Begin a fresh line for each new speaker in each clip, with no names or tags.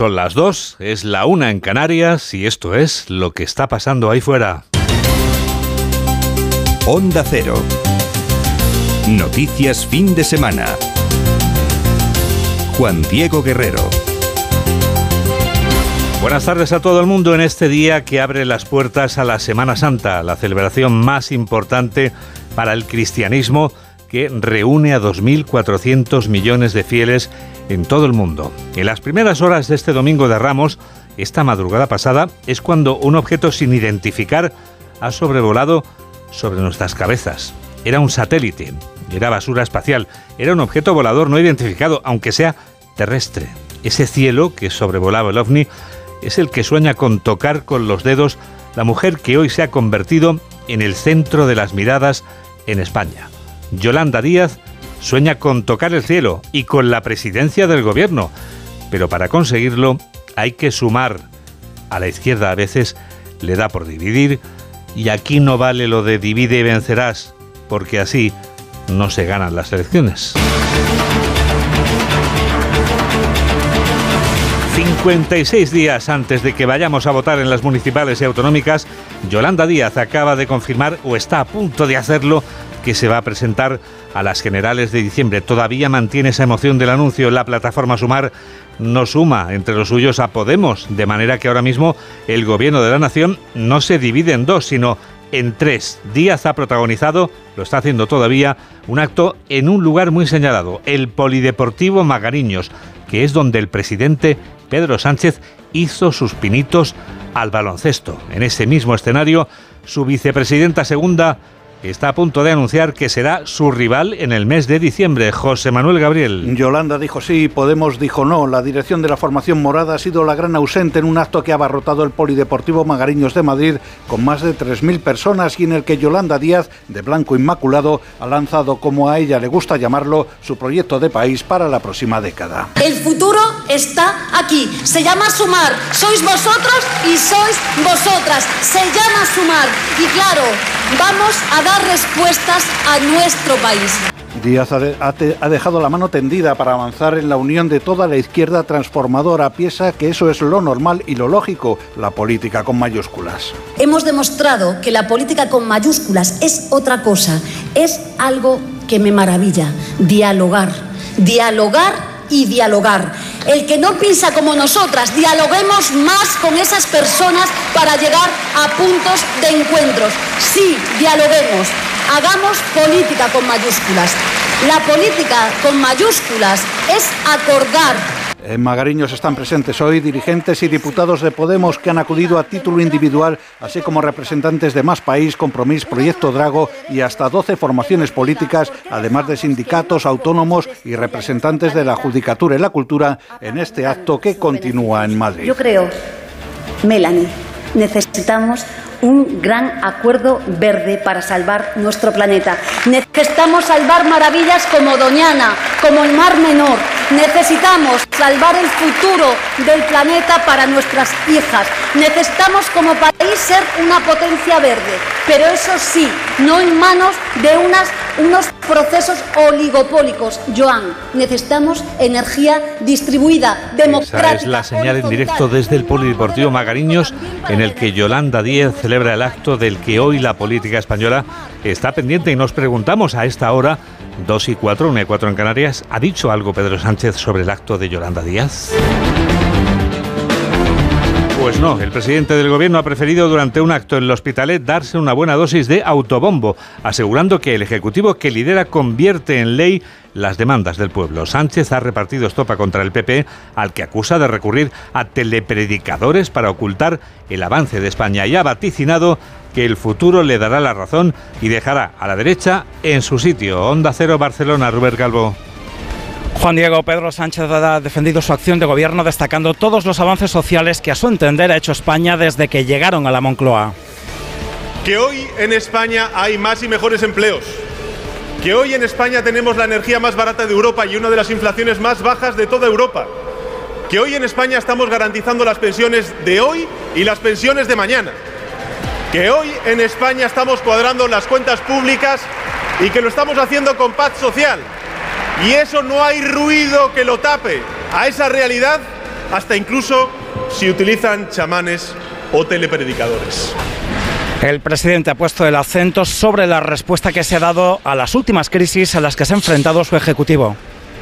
Son las dos, es la una en Canarias y esto es lo que está pasando ahí fuera.
Onda Cero. Noticias fin de semana. Juan Diego Guerrero.
Buenas tardes a todo el mundo en este día que abre las puertas a la Semana Santa, la celebración más importante para el cristianismo que reúne a 2.400 millones de fieles en todo el mundo. En las primeras horas de este domingo de Ramos, esta madrugada pasada, es cuando un objeto sin identificar ha sobrevolado sobre nuestras cabezas. Era un satélite, era basura espacial, era un objeto volador no identificado, aunque sea terrestre. Ese cielo que sobrevolaba el ovni es el que sueña con tocar con los dedos la mujer que hoy se ha convertido en el centro de las miradas en España. Yolanda Díaz sueña con tocar el cielo y con la presidencia del gobierno, pero para conseguirlo hay que sumar. A la izquierda a veces le da por dividir y aquí no vale lo de divide y vencerás, porque así no se ganan las elecciones. 56 días antes de que vayamos a votar en las municipales y autonómicas, Yolanda Díaz acaba de confirmar o está a punto de hacerlo que se va a presentar a las generales de diciembre. Todavía mantiene esa emoción del anuncio. La plataforma Sumar no suma entre los suyos a Podemos, de manera que ahora mismo el gobierno de la nación no se divide en dos, sino en tres. Díaz ha protagonizado, lo está haciendo todavía, un acto en un lugar muy señalado, el Polideportivo Magariños, que es donde el presidente Pedro Sánchez hizo sus pinitos al baloncesto. En ese mismo escenario, su vicepresidenta segunda está a punto de anunciar que será su rival en el mes de diciembre, José Manuel Gabriel.
Yolanda dijo sí, Podemos dijo no. La dirección de la formación morada ha sido la gran ausente en un acto que ha abarrotado el Polideportivo Magariños de Madrid con más de 3.000 personas y en el que Yolanda Díaz, de Blanco Inmaculado, ha lanzado, como a ella le gusta llamarlo, su proyecto de país para la próxima década.
El futuro está aquí. Se llama Sumar. Sois vosotros y sois vosotras. Se llama Sumar. Y claro, vamos a dar respuestas a nuestro país.
Díaz ha, dejado la mano tendida para avanzar en la unión de toda la izquierda transformadora. Piensa que eso es lo normal y lo lógico, la política con mayúsculas.
Hemos demostrado que la política con mayúsculas es otra cosa, es algo que me maravilla, dialogar, dialogar y dialogar. El que no piensa como nosotras, dialoguemos más con esas personas para llegar a puntos de encuentros. Sí, dialoguemos, hagamos política con mayúsculas. La política con mayúsculas es acordar
en Magariños están presentes hoy dirigentes y diputados de Podemos que han acudido a título individual, así como representantes de Más País, Compromís, Proyecto Drago y hasta 12 formaciones políticas, además de sindicatos, autónomos y representantes de la Judicatura y la Cultura en este acto que continúa en Madrid.
Yo creo, Melanie, necesitamos un gran acuerdo verde para salvar nuestro planeta. Necesitamos salvar maravillas como Doñana, como el Mar Menor. Necesitamos salvar el futuro del planeta para nuestras hijas. Necesitamos como país ser una potencia verde, pero eso sí, no en manos de unas, unos procesos oligopólicos. Joan, necesitamos energía distribuida, democrática.
Esa es la señal en directo desde el Polideportivo Magariños, en el que Yolanda Díez celebra el acto del que hoy la política española está pendiente y nos preguntamos a esta hora, 2 y 4, 1 y 4 en Canarias, ¿ha dicho algo Pedro Sánchez sobre el acto de Yolanda Díaz? Pues no, el presidente del gobierno ha preferido durante un acto en el Hospitalet darse una buena dosis de autobombo, asegurando que el Ejecutivo que lidera convierte en ley las demandas del pueblo. Sánchez ha repartido estopa contra el PP, al que acusa de recurrir a telepredicadores para ocultar el avance de España y ha vaticinado que el futuro le dará la razón y dejará a la derecha en su sitio. Onda Cero Barcelona, Rubén Calvo.
Juan Diego Pedro Sánchez ha defendido su acción de gobierno destacando todos los avances sociales que a su entender ha hecho España desde que llegaron a la Moncloa.
Que hoy en España hay más y mejores empleos. Que hoy en España tenemos la energía más barata de Europa y una de las inflaciones más bajas de toda Europa. Que hoy en España estamos garantizando las pensiones de hoy y las pensiones de mañana. Que hoy en España estamos cuadrando las cuentas públicas y que lo estamos haciendo con paz social y eso no hay ruido que lo tape. A esa realidad hasta incluso si utilizan chamanes o telepredicadores.
El presidente ha puesto el acento sobre la respuesta que se ha dado a las últimas crisis a las que se ha enfrentado su ejecutivo.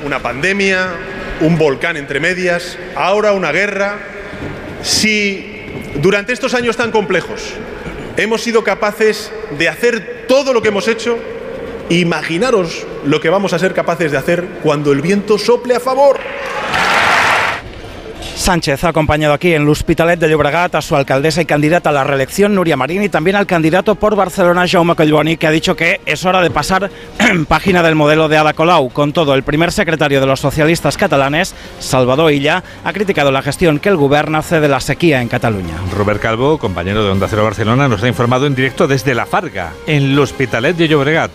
Una pandemia, un volcán entre medias, ahora una guerra. Si durante estos años tan complejos hemos sido capaces de hacer todo lo que hemos hecho, imaginaros lo que vamos a ser capaces de hacer cuando el viento sople a favor.
Sánchez ha acompañado aquí en el Hospitalet de Llobregat a su alcaldesa y candidata a la reelección, Nuria Marín, y también al candidato por Barcelona, Jaume Collboni, que ha dicho que es hora de pasar página del modelo de Ada Colau. Con todo, el primer secretario de los socialistas catalanes, Salvador Illa, ha criticado la gestión que el gobierno hace de la sequía en Cataluña.
Robert Calvo, compañero de Onda Cero Barcelona, nos ha informado en directo desde La Farga, en el Hospitalet de Llobregat.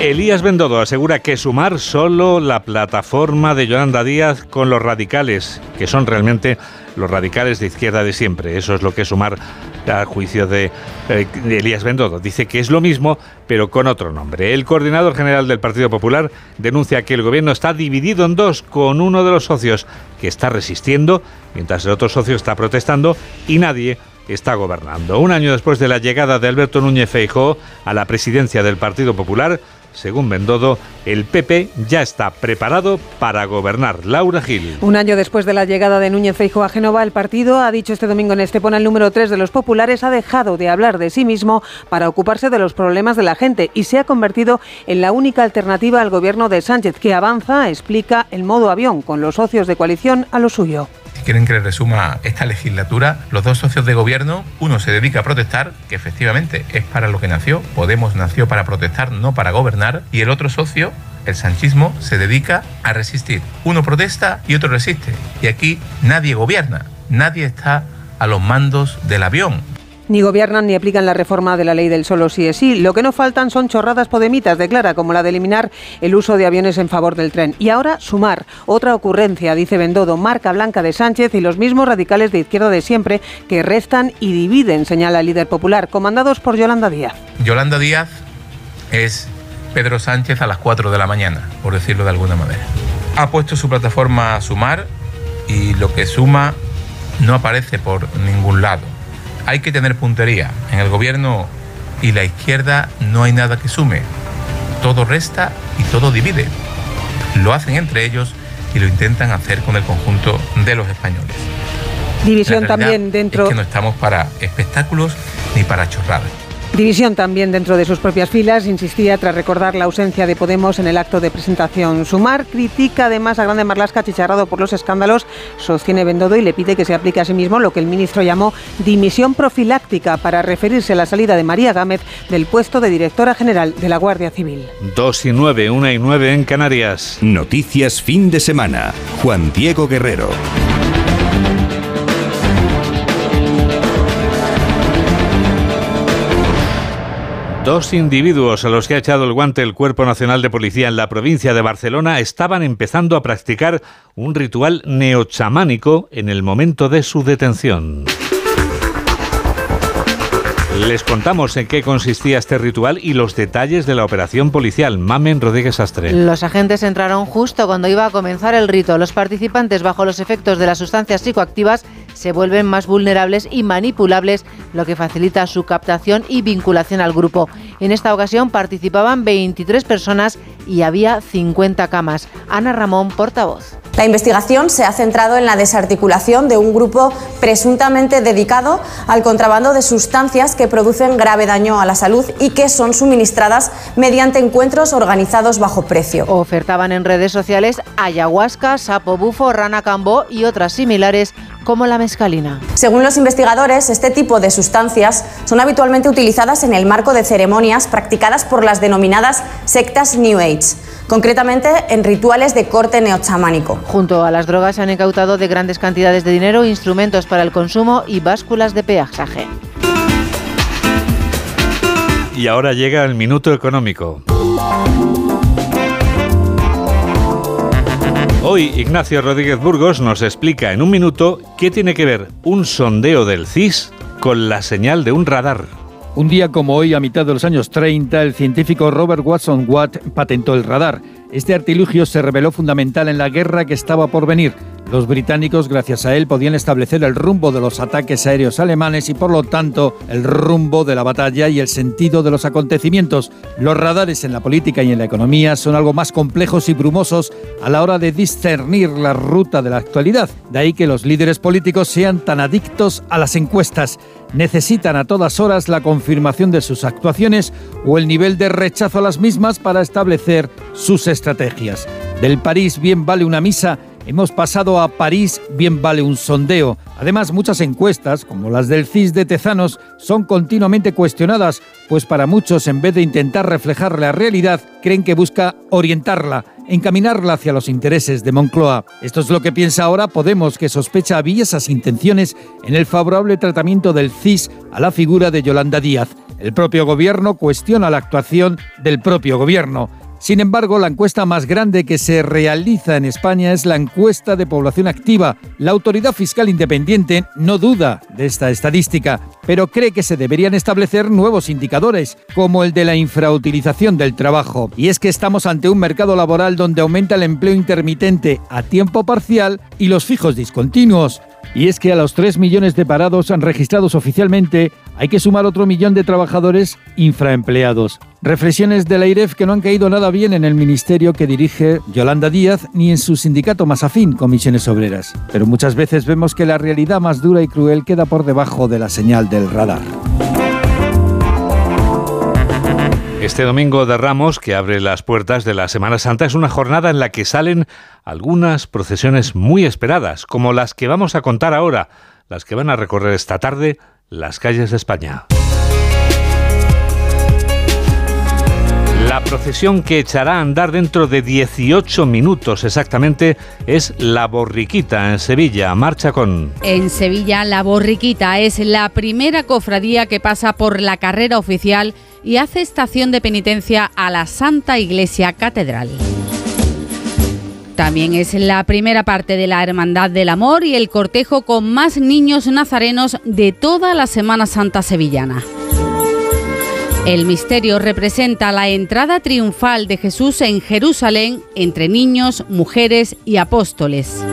Elías Bendodo asegura que sumar solo la plataforma de Yolanda Díaz con los radicales, que son realmente los radicales de izquierda de siempre. Eso es lo que es sumar a juicio de, eh, de Elías Bendodo. Dice que es lo mismo, pero con otro nombre. El coordinador general del Partido Popular denuncia que el gobierno está dividido en dos, con uno de los socios que está resistiendo, mientras el otro socio está protestando y nadie está gobernando. Un año después de la llegada de Alberto Núñez Feijóo a la presidencia del Partido Popular, según Bendodo, el PP ya está preparado para gobernar. Laura Gil.
Un año después de la llegada de Núñez Feijóo a Génova, el partido ha dicho este domingo en Estepona, el número 3 de los populares, ha dejado de hablar de sí mismo para ocuparse de los problemas de la gente y se ha convertido en la única alternativa al gobierno de Sánchez, que avanza, explica, el modo avión con los socios de coalición a lo suyo
quieren que les resuma esta legislatura, los dos socios de gobierno, uno se dedica a protestar, que efectivamente es para lo que nació, Podemos nació para protestar, no para gobernar, y el otro socio, el sanchismo, se dedica a resistir. Uno protesta y otro resiste. Y aquí nadie gobierna, nadie está a los mandos del avión.
Ni gobiernan ni aplican la reforma de la ley del solo sí es sí. Lo que no faltan son chorradas podemitas, declara, como la de eliminar el uso de aviones en favor del tren. Y ahora sumar. Otra ocurrencia, dice Bendodo, marca blanca de Sánchez y los mismos radicales de izquierda de siempre que restan y dividen, señala el líder popular, comandados por Yolanda Díaz.
Yolanda Díaz es Pedro Sánchez a las 4 de la mañana, por decirlo de alguna manera. Ha puesto su plataforma a sumar y lo que suma no aparece por ningún lado hay que tener puntería. En el gobierno y la izquierda no hay nada que sume. Todo resta y todo divide. Lo hacen entre ellos y lo intentan hacer con el conjunto de los españoles.
División también dentro.
Es que no estamos para espectáculos ni para chorradas.
División también dentro de sus propias filas, insistía tras recordar la ausencia de Podemos en el acto de presentación. Sumar critica además a Grande Marlasca, chicharrado por los escándalos, sostiene Bendodo y le pide que se aplique a sí mismo lo que el ministro llamó dimisión profiláctica para referirse a la salida de María Gámez del puesto de directora general de la Guardia Civil.
Dos y nueve, una y nueve en Canarias.
Noticias fin de semana. Juan Diego Guerrero.
Dos individuos a los que ha echado el guante el Cuerpo Nacional de Policía en la provincia de Barcelona estaban empezando a practicar un ritual neochamánico en el momento de su detención. Les contamos en qué consistía este ritual y los detalles de la operación policial. Mamen Rodríguez Astre.
Los agentes entraron justo cuando iba a comenzar el rito. Los participantes, bajo los efectos de las sustancias psicoactivas, se vuelven más vulnerables y manipulables, lo que facilita su captación y vinculación al grupo. En esta ocasión participaban 23 personas y había 50 camas. Ana Ramón, portavoz.
La investigación se ha centrado en la desarticulación de un grupo presuntamente dedicado al contrabando de sustancias que producen grave daño a la salud y que son suministradas mediante encuentros organizados bajo precio.
Ofertaban en redes sociales ayahuasca, sapo bufo, rana cambó y otras similares como la mescalina.
Según los investigadores, este tipo de sustancias son habitualmente utilizadas en el marco de ceremonias practicadas por las denominadas sectas New Age concretamente en rituales de corte neochamánico.
Junto a las drogas se han incautado de grandes cantidades de dinero, instrumentos para el consumo y básculas de peaje.
Y ahora llega el minuto económico. Hoy Ignacio Rodríguez Burgos nos explica en un minuto qué tiene que ver un sondeo del CIS con la señal de un radar.
Un día como hoy, a mitad de los años 30, el científico Robert Watson Watt patentó el radar. Este artilugio se reveló fundamental en la guerra que estaba por venir. Los británicos, gracias a él, podían establecer el rumbo de los ataques aéreos alemanes y, por lo tanto, el rumbo de la batalla y el sentido de los acontecimientos. Los radares en la política y en la economía son algo más complejos y brumosos a la hora de discernir la ruta de la actualidad. De ahí que los líderes políticos sean tan adictos a las encuestas. Necesitan a todas horas la confirmación de sus actuaciones o el nivel de rechazo a las mismas para establecer sus estrategias. Del París bien vale una misa Hemos pasado a París, bien vale un sondeo. Además, muchas encuestas, como las del CIS de Tezanos, son continuamente cuestionadas, pues para muchos, en vez de intentar reflejar la realidad, creen que busca orientarla, encaminarla hacia los intereses de Moncloa. Esto es lo que piensa ahora Podemos, que sospecha esas intenciones en el favorable tratamiento del CIS a la figura de Yolanda Díaz. El propio gobierno cuestiona la actuación del propio gobierno. Sin embargo, la encuesta más grande que se realiza en España es la encuesta de población activa. La autoridad fiscal independiente no duda de esta estadística, pero cree que se deberían establecer nuevos indicadores, como el de la infrautilización del trabajo. Y es que estamos ante un mercado laboral donde aumenta el empleo intermitente a tiempo parcial y los fijos discontinuos. Y es que a los 3 millones de parados registrados oficialmente hay que sumar otro millón de trabajadores infraempleados. Reflexiones de la IREF que no han caído nada bien en el ministerio que dirige Yolanda Díaz ni en su sindicato más afín, Comisiones Obreras. Pero muchas veces vemos que la realidad más dura y cruel queda por debajo de la señal del radar.
Este domingo de Ramos, que abre las puertas de la Semana Santa, es una jornada en la que salen algunas procesiones muy esperadas, como las que vamos a contar ahora, las que van a recorrer esta tarde las calles de España. La procesión que echará a andar dentro de 18 minutos exactamente es La Borriquita en Sevilla. Marcha con...
En Sevilla, La Borriquita es la primera cofradía que pasa por la carrera oficial y hace estación de penitencia a la Santa Iglesia Catedral. También es la primera parte de la Hermandad del Amor y el cortejo con más niños nazarenos de toda la Semana Santa sevillana. El misterio representa la entrada triunfal de Jesús en Jerusalén entre niños, mujeres y apóstoles.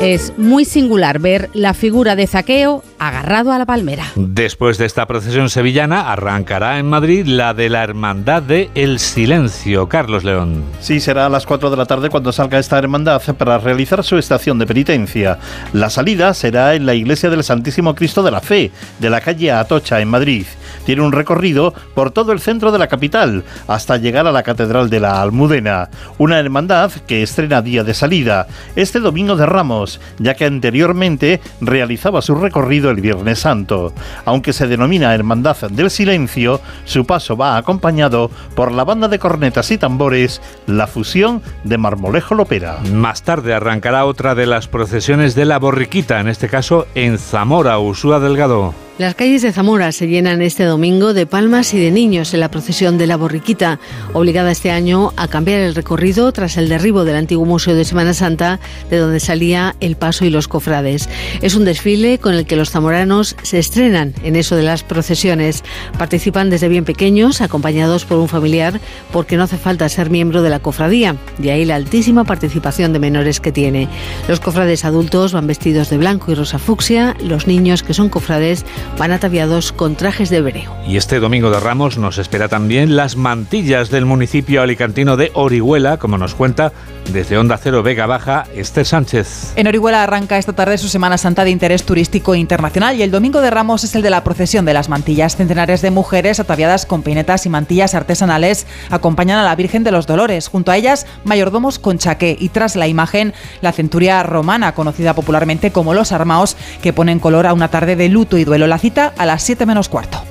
Es muy singular ver la figura de Zaqueo agarrado a la palmera.
Después de esta procesión sevillana, arrancará en Madrid la de la Hermandad de El Silencio. Carlos León.
Sí, será a las 4 de la tarde cuando salga esta hermandad para realizar su estación de penitencia. La salida será en la iglesia del Santísimo Cristo de la Fe, de la calle Atocha, en Madrid. Tiene un recorrido por todo el centro de la capital, hasta llegar a la Catedral de la Almudena. Una hermandad que estrena día de salida, este domingo de Ramos ya que anteriormente realizaba su recorrido el Viernes Santo. Aunque se denomina Hermandad del Silencio, su paso va acompañado por la banda de cornetas y tambores, la fusión de Marmolejo Lopera.
Más tarde arrancará otra de las procesiones de la borriquita, en este caso en Zamora, Usúa Delgado.
Las calles de Zamora se llenan este domingo de palmas y de niños en la procesión de la borriquita, obligada este año a cambiar el recorrido tras el derribo del antiguo Museo de Semana Santa, de donde salía el paso y los cofrades. Es un desfile con el que los zamoranos se estrenan en eso de las procesiones. Participan desde bien pequeños, acompañados por un familiar, porque no hace falta ser miembro de la cofradía, de ahí la altísima participación de menores que tiene. Los cofrades adultos van vestidos de blanco y rosa fucsia, los niños que son cofrades van ataviados con trajes de hebreo.
Y este domingo de Ramos nos espera también las mantillas del municipio alicantino de Orihuela, como nos cuenta desde Onda Cero Vega Baja, Esther Sánchez.
En Orihuela arranca esta tarde su Semana Santa de interés turístico internacional y el domingo de Ramos es el de la procesión de las mantillas. Centenares de mujeres ataviadas con peinetas y mantillas artesanales acompañan a la Virgen de los Dolores. Junto a ellas, mayordomos con chaqué y tras la imagen, la centuria romana, conocida popularmente como los armaos, que ponen color a una tarde de luto y duelo. La cita a las 7 menos cuarto.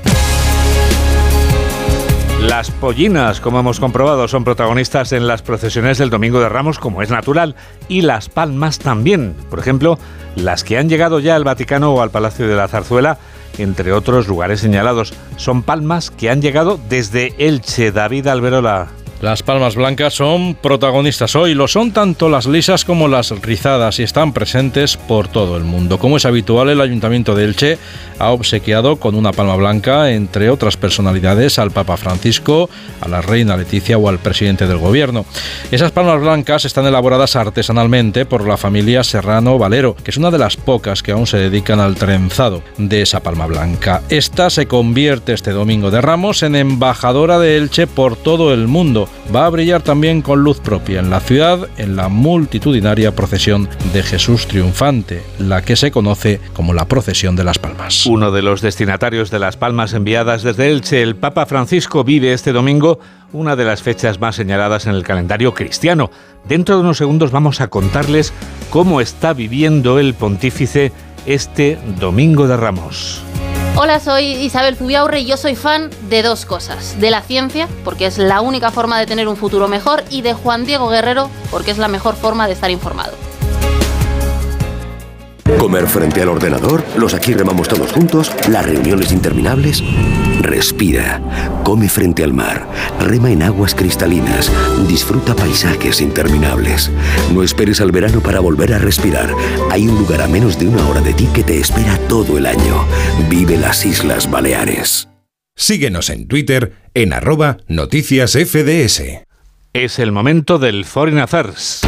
Las pollinas, como hemos comprobado, son protagonistas en las procesiones del Domingo de Ramos, como es natural, y las palmas también. Por ejemplo, las que han llegado ya al Vaticano o al Palacio de la Zarzuela, entre otros lugares señalados. Son palmas que han llegado desde Elche, David Alberola.
Las palmas blancas son protagonistas hoy, lo son tanto las lisas como las rizadas y están presentes por todo el mundo. Como es habitual, el Ayuntamiento de Elche ha obsequiado con una palma blanca, entre otras personalidades, al Papa Francisco, a la Reina Leticia o al presidente del Gobierno. Esas palmas blancas están elaboradas artesanalmente por la familia Serrano Valero, que es una de las pocas que aún se dedican al trenzado de esa palma blanca. Esta se convierte este domingo de Ramos en embajadora de Elche por todo el mundo va a brillar también con luz propia en la ciudad en la multitudinaria procesión de Jesús triunfante, la que se conoce como la procesión de las palmas.
Uno de los destinatarios de las palmas enviadas desde Elche, el Papa Francisco, vive este domingo una de las fechas más señaladas en el calendario cristiano. Dentro de unos segundos vamos a contarles cómo está viviendo el pontífice este domingo de Ramos.
Hola, soy Isabel Zubiaurre y yo soy fan de dos cosas. De la ciencia, porque es la única forma de tener un futuro mejor, y de Juan Diego Guerrero, porque es la mejor forma de estar informado.
Comer frente al ordenador, los aquí remamos todos juntos, las reuniones interminables. Respira, come frente al mar, rema en aguas cristalinas, disfruta paisajes interminables. No esperes al verano para volver a respirar. Hay un lugar a menos de una hora de ti que te espera todo el año. Vive las Islas Baleares.
Síguenos en Twitter en arroba noticias FDS.
Es el momento del Foreign Affairs.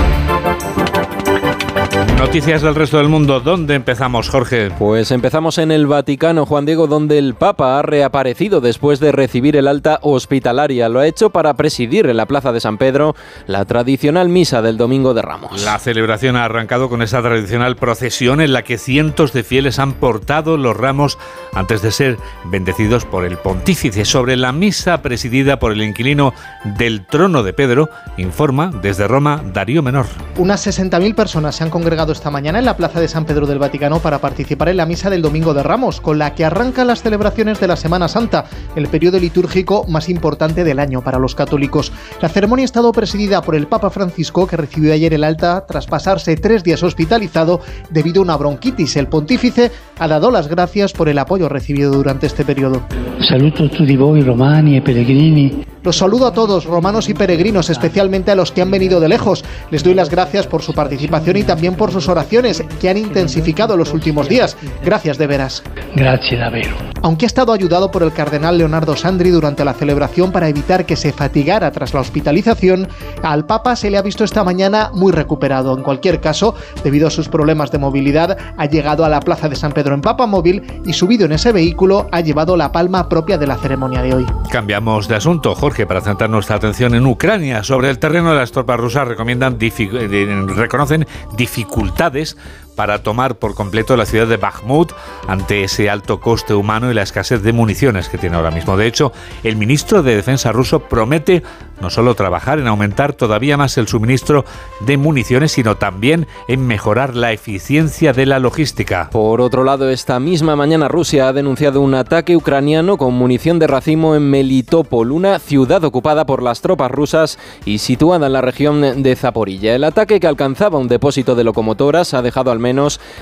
Noticias del resto del mundo. ¿Dónde empezamos, Jorge?
Pues empezamos en el Vaticano, Juan Diego, donde el Papa ha reaparecido después de recibir el alta hospitalaria. Lo ha hecho para presidir en la Plaza de San Pedro la tradicional misa del Domingo de Ramos.
La celebración ha arrancado con esa tradicional procesión en la que cientos de fieles han portado los ramos antes de ser bendecidos por el pontífice. Sobre la misa presidida por el inquilino del trono de Pedro, informa desde Roma Darío Menor.
Unas 60.000 personas se han congregado esta mañana en la Plaza de San Pedro del Vaticano para participar en la misa del Domingo de Ramos, con la que arrancan las celebraciones de la Semana Santa, el periodo litúrgico más importante del año para los católicos. La ceremonia ha estado presidida por el Papa Francisco, que recibió ayer el alta tras pasarse tres días hospitalizado debido a una bronquitis. El pontífice ha dado las gracias por el apoyo recibido durante este periodo.
Saluto a tutti voi romani e pellegrini.
Los saludo a todos, romanos y peregrinos, especialmente a los que han venido de lejos. Les doy las gracias por su participación y también por sus oraciones, que han intensificado los últimos días. Gracias de veras.
Gracias, davvero.
Aunque ha estado ayudado por el cardenal Leonardo Sandri durante la celebración para evitar que se fatigara tras la hospitalización, al Papa se le ha visto esta mañana muy recuperado. En cualquier caso, debido a sus problemas de movilidad, ha llegado a la plaza de San Pedro en Papa Móvil y subido en ese vehículo ha llevado la palma propia de la ceremonia de hoy.
Cambiamos de asunto, Jorge, para centrar nuestra atención en Ucrania. Sobre el terreno de las tropas rusas recomiendan reconocen dificultades dificultades para tomar por completo la ciudad de Bakhmut ante ese alto coste humano y la escasez de municiones que tiene ahora mismo. De hecho, el ministro de Defensa ruso promete no solo trabajar en aumentar todavía más el suministro de municiones, sino también en mejorar la eficiencia de la logística.
Por otro lado, esta misma mañana Rusia ha denunciado un ataque ucraniano con munición de racimo en Melitopol, una ciudad ocupada por las tropas rusas y situada en la región de Zaporilla. El ataque que alcanzaba un depósito de locomotoras ha dejado al menos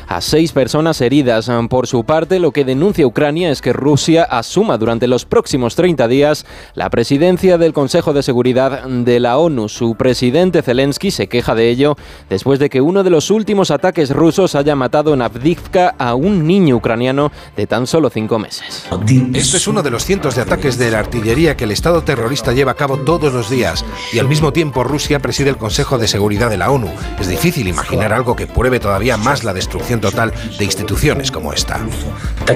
a seis personas heridas. Por su parte, lo que denuncia Ucrania es que Rusia asuma durante los próximos 30 días la presidencia del Consejo de Seguridad de la ONU. Su presidente Zelensky se queja de ello después de que uno de los últimos ataques rusos haya matado en Avdivka a un niño ucraniano de tan solo cinco meses.
Este es uno de los cientos de ataques de la artillería que el Estado terrorista lleva a cabo todos los días y al mismo tiempo Rusia preside el Consejo de Seguridad de la ONU. Es difícil imaginar algo que pruebe todavía más la destrucción total de instituciones como esta.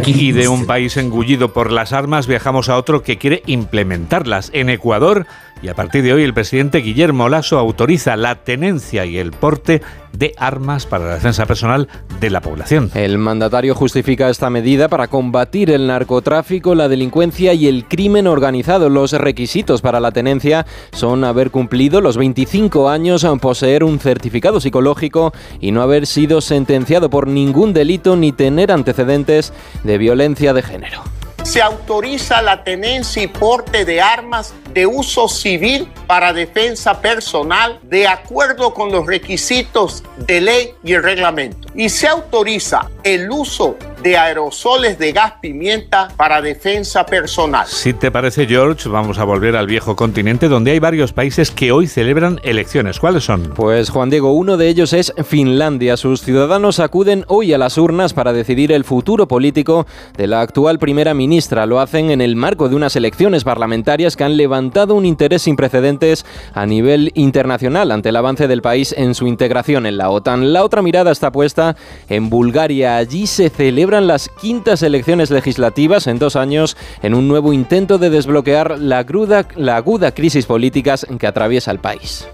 Y de un país engullido por las armas viajamos a otro que quiere implementarlas. En Ecuador y a partir de hoy el presidente Guillermo Lasso autoriza la tenencia y el porte de armas para la defensa personal de la población.
El mandatario justifica esta medida para combatir el narcotráfico, la delincuencia y el crimen organizado. Los requisitos para la tenencia son haber cumplido los 25 años, poseer un certificado psicológico y no haber sido sentenciado por ningún delito ni tener antecedentes de violencia de género
se autoriza la tenencia y porte de armas de uso civil para defensa personal de acuerdo con los requisitos de ley y el reglamento. Y se autoriza el uso de aerosoles de gas pimienta para defensa personal.
Si te parece, George, vamos a volver al viejo continente donde hay varios países que hoy celebran elecciones. ¿Cuáles son?
Pues Juan Diego, uno de ellos es Finlandia. Sus ciudadanos acuden hoy a las urnas para decidir el futuro político de la actual primera ministra. Lo hacen en el marco de unas elecciones parlamentarias que han levantado un interés sin precedentes a nivel internacional ante el avance del país en su integración en la OTAN. La otra mirada está puesta en Bulgaria. Allí se celebran las quintas elecciones legislativas en dos años en un nuevo intento de desbloquear la, cruda, la aguda crisis política que atraviesa el país.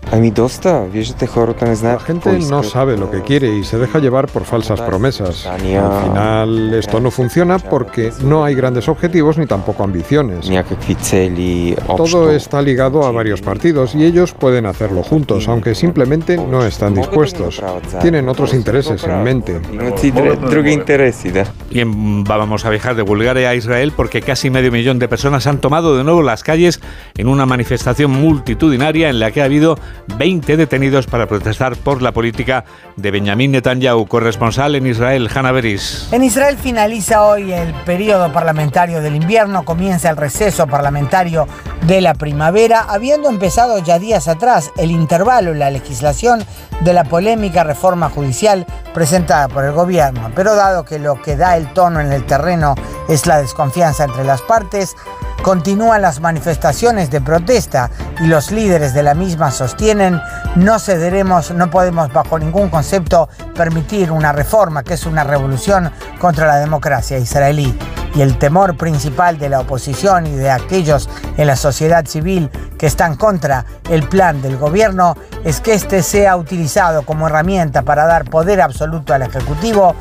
La gente no sabe lo que quiere y se deja llevar por falsas promesas. Al final esto no funciona porque no hay grandes objetivos ni tampoco ambiciones. Todo está ligado a varios partidos y ellos pueden hacerlo juntos, aunque simplemente no están dispuestos. Tienen otros intereses en mente.
Bien, vamos a viajar de Bulgaria a Israel porque casi medio millón de personas han tomado de nuevo las calles en una manifestación multitudinaria en la que ha habido 20 detenidos para protestar por la política de Benjamín Netanyahu, corresponsal en Israel, Hanna Beris.
En Israel finaliza hoy el periodo parlamentario del invierno, comienza el receso parlamentario de la primavera, habiendo empezado ya días atrás el intervalo en la legislación de la polémica reforma judicial presentada por el gobierno. Pero dado que lo que da el tono en el terreno es la desconfianza entre las partes, continúan las manifestaciones de protesta y los líderes de la misma sostienen no cederemos, no podemos bajo ningún concepto permitir una reforma que es una revolución contra la democracia israelí. Y el temor principal de la oposición y de aquellos en la sociedad civil que están contra el plan del gobierno es que este sea utilizado como herramienta para dar poder absoluto al Ejecutivo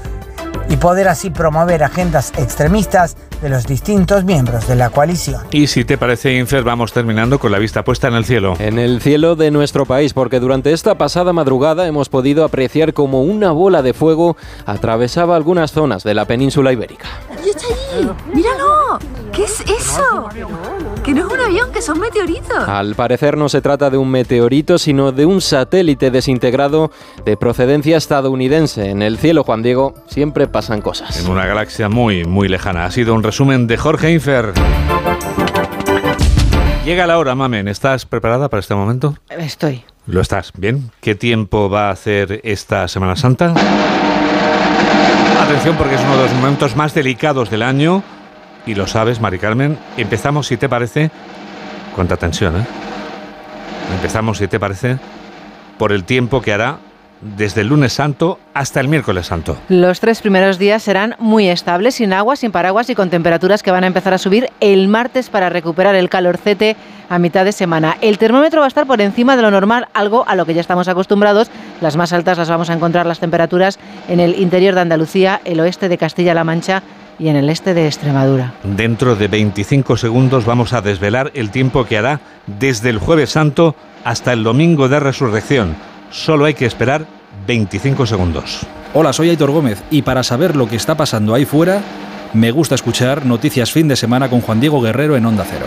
y poder así promover agendas extremistas de los distintos miembros de la coalición.
Y si te parece, Infer, vamos terminando con la vista puesta en el cielo.
En el cielo de nuestro país, porque durante esta pasada madrugada hemos podido apreciar como una bola de fuego atravesaba algunas zonas de la península ibérica.
¡Y está allí! ¡Míralo! ¿Qué es eso? Que no es un avión, que son meteoritos.
Al parecer no se trata de un meteorito, sino de un satélite desintegrado de procedencia estadounidense. En el cielo, Juan Diego, siempre pasan cosas.
En una galaxia muy, muy lejana. Ha sido un resumen de Jorge Infer. Llega la hora, Mamen. ¿Estás preparada para este momento?
Estoy.
¿Lo estás? Bien. ¿Qué tiempo va a hacer esta Semana Santa? Atención porque es uno de los momentos más delicados del año y lo sabes, Mari Carmen. Empezamos, si te parece, cuánta tensión, ¿eh? Empezamos, si te parece, por el tiempo que hará desde el lunes santo hasta el miércoles santo.
Los tres primeros días serán muy estables, sin agua, sin paraguas y con temperaturas que van a empezar a subir el martes para recuperar el calorcete a mitad de semana. El termómetro va a estar por encima de lo normal, algo a lo que ya estamos acostumbrados. Las más altas las vamos a encontrar las temperaturas en el interior de Andalucía, el oeste de Castilla-La Mancha y en el este de Extremadura.
Dentro de 25 segundos vamos a desvelar el tiempo que hará desde el jueves santo hasta el domingo de resurrección. Solo hay que esperar 25 segundos.
Hola, soy Aitor Gómez y para saber lo que está pasando ahí fuera, me gusta escuchar Noticias Fin de Semana con Juan Diego Guerrero en Onda Cero.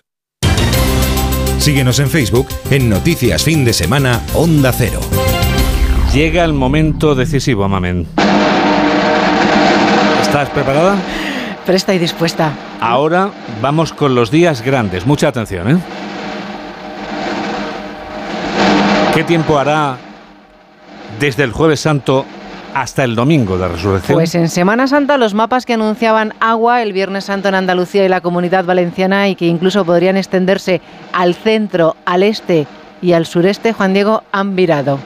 Síguenos en Facebook en Noticias Fin de Semana Onda Cero.
Llega el momento decisivo, Mamen. ¿Estás preparada?
Presta y dispuesta.
Ahora vamos con los días grandes. Mucha atención, ¿eh? ¿Qué tiempo hará desde el jueves santo hasta el domingo de resurrección?
Pues en Semana Santa los mapas que anunciaban agua el Viernes Santo en Andalucía y la Comunidad Valenciana y que incluso podrían extenderse al centro, al este y al sureste, Juan Diego, han virado.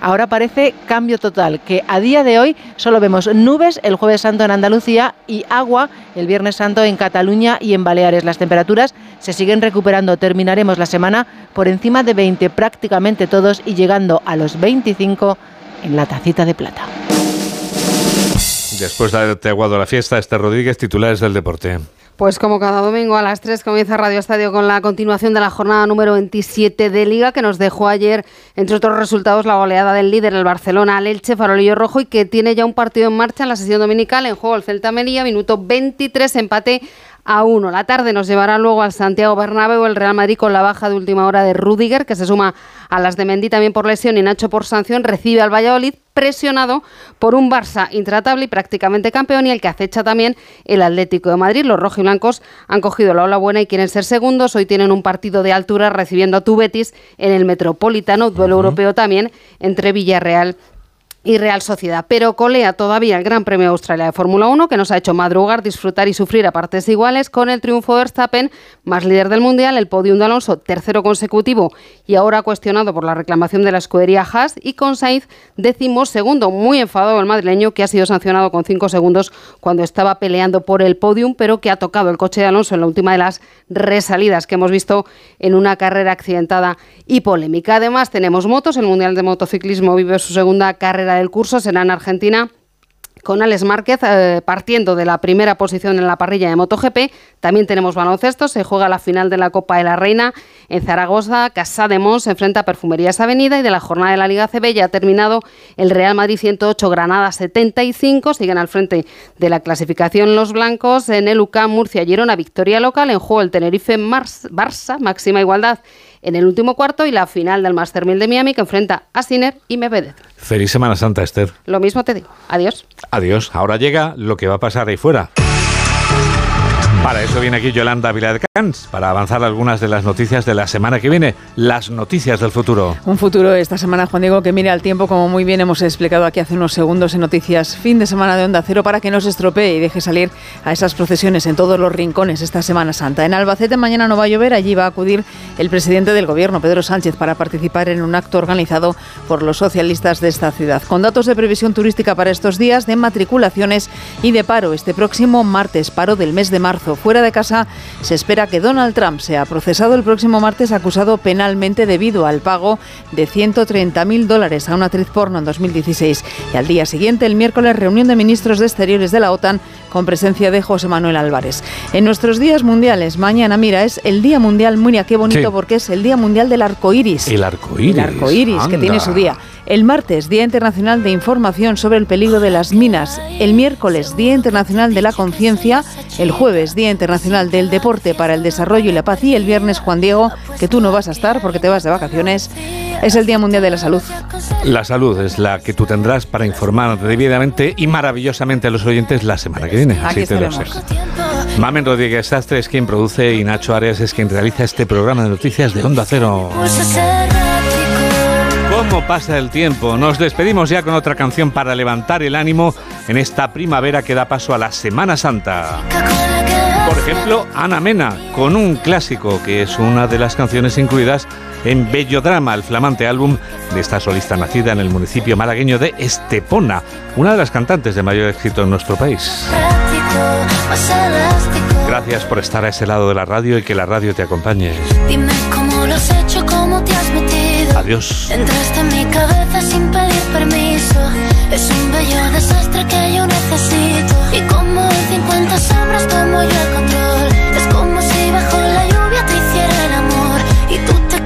Ahora parece cambio total, que a día de hoy solo vemos nubes el jueves santo en Andalucía y agua el viernes santo en Cataluña y en Baleares. Las temperaturas se siguen recuperando. Terminaremos la semana por encima de 20 prácticamente todos y llegando a los 25 en la tacita de plata.
Después de haberte aguado la fiesta, este Rodríguez, titulares del deporte.
Pues como cada domingo a las 3 comienza Radio Estadio con la continuación de la jornada número 27 de Liga que nos dejó ayer, entre otros resultados, la goleada del líder, el Barcelona, al Elche, Farolillo Rojo y que tiene ya un partido en marcha en la sesión dominical en juego el Celta Melilla, minuto 23, empate a 1. La tarde nos llevará luego al Santiago Bernabéu el Real Madrid con la baja de última hora de Rudiger, que se suma a las de Mendy también por lesión y Nacho por sanción, recibe al Valladolid presionado por un Barça intratable y prácticamente campeón y el que acecha también el Atlético de Madrid. Los rojiblancos han cogido la ola buena y quieren ser segundos. Hoy tienen un partido de altura recibiendo a tu Betis en el Metropolitano, duelo europeo también entre Villarreal y Real Sociedad. Pero colea todavía el Gran Premio Australia de Fórmula 1, que nos ha hecho madrugar, disfrutar y sufrir a partes iguales con el triunfo de Verstappen, más líder del Mundial, el podium de Alonso, tercero consecutivo y ahora cuestionado por la reclamación de la escudería Haas, y con Sainz, décimo segundo, muy enfadado el madrileño, que ha sido sancionado con cinco segundos cuando estaba peleando por el podium, pero que ha tocado el coche de Alonso en la última de las resalidas que hemos visto en una carrera accidentada y polémica. Además, tenemos motos, el Mundial de Motociclismo vive su segunda carrera del curso será en Argentina con Alex Márquez eh, partiendo de la primera posición en la parrilla de MotoGP. También tenemos baloncesto, se juega la final de la Copa de la Reina en Zaragoza. Casa de Mons se enfrenta a Perfumerías Avenida y de la jornada de la Liga CB ya ha terminado el Real Madrid 108, Granada 75. Siguen al frente de la clasificación los blancos. En el UCAM, Murcia, Girona, victoria local. En juego el Tenerife, Mars, Barça, máxima igualdad en el último cuarto y la final del Master 1000 de Miami que enfrenta a Sinner y Medvedev.
Feliz Semana Santa, Esther.
Lo mismo te digo. Adiós.
Adiós. Ahora llega lo que va a pasar ahí fuera. Para eso viene aquí Yolanda Viladecans, para avanzar algunas de las noticias de la semana que viene, las noticias del futuro.
Un futuro esta semana, Juan Diego, que mire al tiempo, como muy bien hemos explicado aquí hace unos segundos en noticias, fin de semana de Onda Cero, para que no se estropee y deje salir a esas procesiones en todos los rincones esta Semana Santa. En Albacete mañana no va a llover, allí va a acudir el presidente del gobierno, Pedro Sánchez, para participar en un acto organizado por los socialistas de esta ciudad. Con datos de previsión turística para estos días, de matriculaciones y de paro este próximo martes, paro del mes de marzo fuera de casa, se espera que Donald Trump sea procesado el próximo martes acusado penalmente debido al pago de 130.000 dólares a una actriz porno en 2016. Y al día siguiente, el miércoles, reunión de ministros de Exteriores de la OTAN con presencia de José Manuel Álvarez. En nuestros días mundiales, mañana, mira, es el Día Mundial, Muria, qué bonito, porque es el Día Mundial del Arco Iris.
El arco iris.
El arco iris, que tiene su día. El martes, Día Internacional de Información sobre el peligro de las minas. El miércoles, Día Internacional de la Conciencia. El jueves, Día Internacional del Deporte para el Desarrollo y la Paz. Y el viernes, Juan Diego, que tú no vas a estar porque te vas de vacaciones, es el Día Mundial de la Salud.
La salud es la que tú tendrás para informar debidamente y maravillosamente a los oyentes la semana que viene.
Aquí
Así te lo sé. Mamen Rodríguez Sastre es quien produce y Nacho Arias es quien realiza este programa de noticias de Onda Cero. ¿Cómo pasa el tiempo? Nos despedimos ya con otra canción para levantar el ánimo en esta primavera que da paso a la Semana Santa. Por ejemplo, Ana Mena, con un clásico que es una de las canciones incluidas en Bello Drama, el flamante álbum de esta solista nacida en el municipio malagueño de Estepona, una de las cantantes de mayor éxito en nuestro país. Gracias por estar a ese lado de la radio y que la radio te acompañe.
Dime cómo lo has hecho, cómo te has metido.
Adiós.
Entraste en mi cabeza sin pedir permiso. Es un bello desastre que yo necesito. Y como 50 sombras tomo yo el control. Es como si bajo la lluvia te hiciera el amor. Y tú te